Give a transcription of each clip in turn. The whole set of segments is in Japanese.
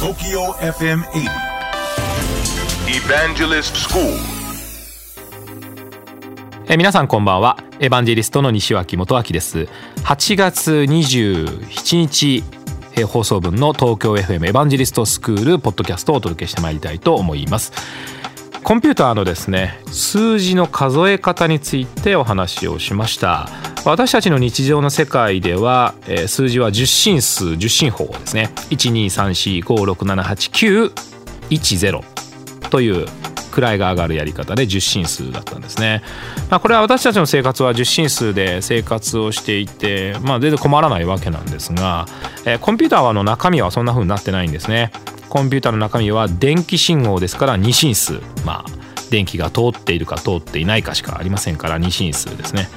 TOKYO FM 80 Evangelist School. えー皆さんこんばんは。エヴァンジェリストの西脇元明です。8月27日えー放送分の東京 FM エヴァンジェリストスクールポッドキャストをお届けしてまいりたいと思いますコンピューターのですね数字の数え方についてお話をしました。私たちの日常の世界では、えー数字は10進数10進法ですね。12345678910という位が上がるやり方で10進数だったんですね、まあ、これは私たちの生活は10進数で生活をしていて、まあ、全然困らないわけなんですが、えーコンピューターの中身はそんな風になってないんですね。コンピューターの中身は電気信号ですから2進数まあ電気が通っているか通っていないかしかありませんから2進数ですね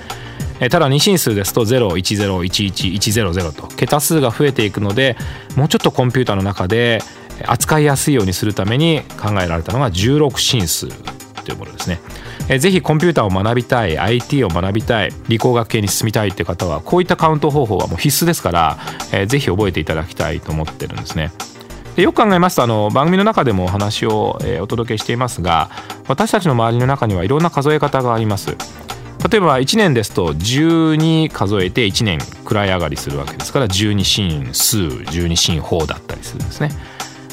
えただ2進数ですと01011100と桁数が増えていくのでもうちょっとコンピューターの中で扱いやすいようにするために考えられたのが16進数というものですね。えぜひコンピューターを学びたい IT を学びたい理工学系に進みたいっていう方はこういったカウント方法はもう必須ですから、えーぜひ覚えていただきたいと思ってるんですね。でよく考えますとあの番組の中でもお話を、えーお届けしていますが私たちの周りの中にはいろんな数え方があります。例えば1年ですと12数えて1年位上がりするわけですから12進数12進法だったりするんですね。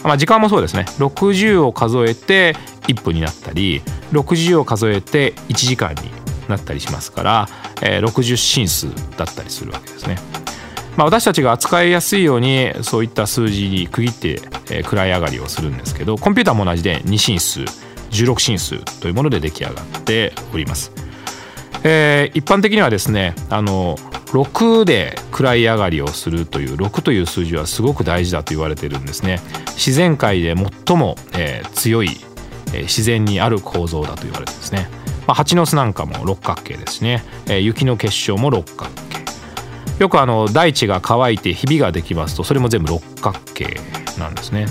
まあ、時間もそうですね60を数えて1分になったり60を数えて1時間になったりしますから、えー60進数だったりするわけですね。まあ、私たちが扱いやすいようにそういった数字に区切って、えー位上がりをするんですけどコンピューターも同じで2進数16進数というもので出来上がっております。えー一般的にはですねあの6で位上がりをするという6という数字はすごく大事だと言われてるんですね。自然界で最も、えー強い、えー自然にある構造だと言われてですね、まあ、蜂の巣なんかも六角形ですね、えー雪の結晶も六角形。よくあの大地が乾いてひびができますとそれも全部六角形なんですね。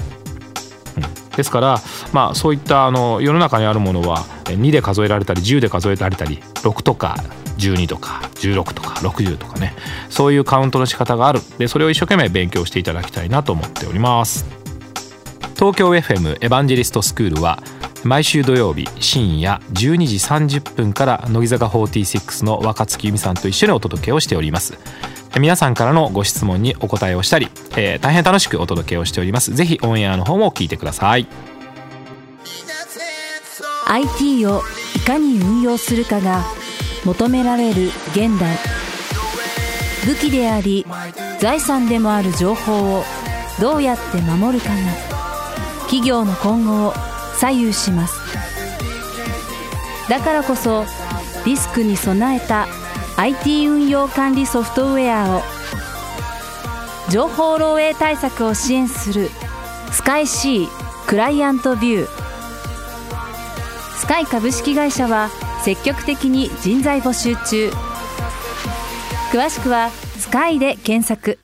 ですから、まあ、そういったあの世の中にあるものは2で数えられたり10で数えられたり6とか12とか16とか60とかね。そういうカウントの仕方がある。でそれを一生懸命勉強していただきたいなと思っております。東京 FM エヴァンジェリストスクールは毎週土曜日深夜12時30分から乃木坂46の若月由美さんと一緒にお届けをしております。皆さんからのご質問にお答えをしたり、えー大変楽しくお届けをしております。ぜひオンエアの方も聞いてください。IT をいかに運用するかが求められる現代。武器であり財産でもある情報をどうやって守るかが企業の今後を左右します。だからこそリスクに備えた IT 運用管理ソフトウェアを情報漏洩対策を支援するスカイ C クライアントビュー。スカイ株式会社は積極的に人材募集中。詳しくは「スカイで検索。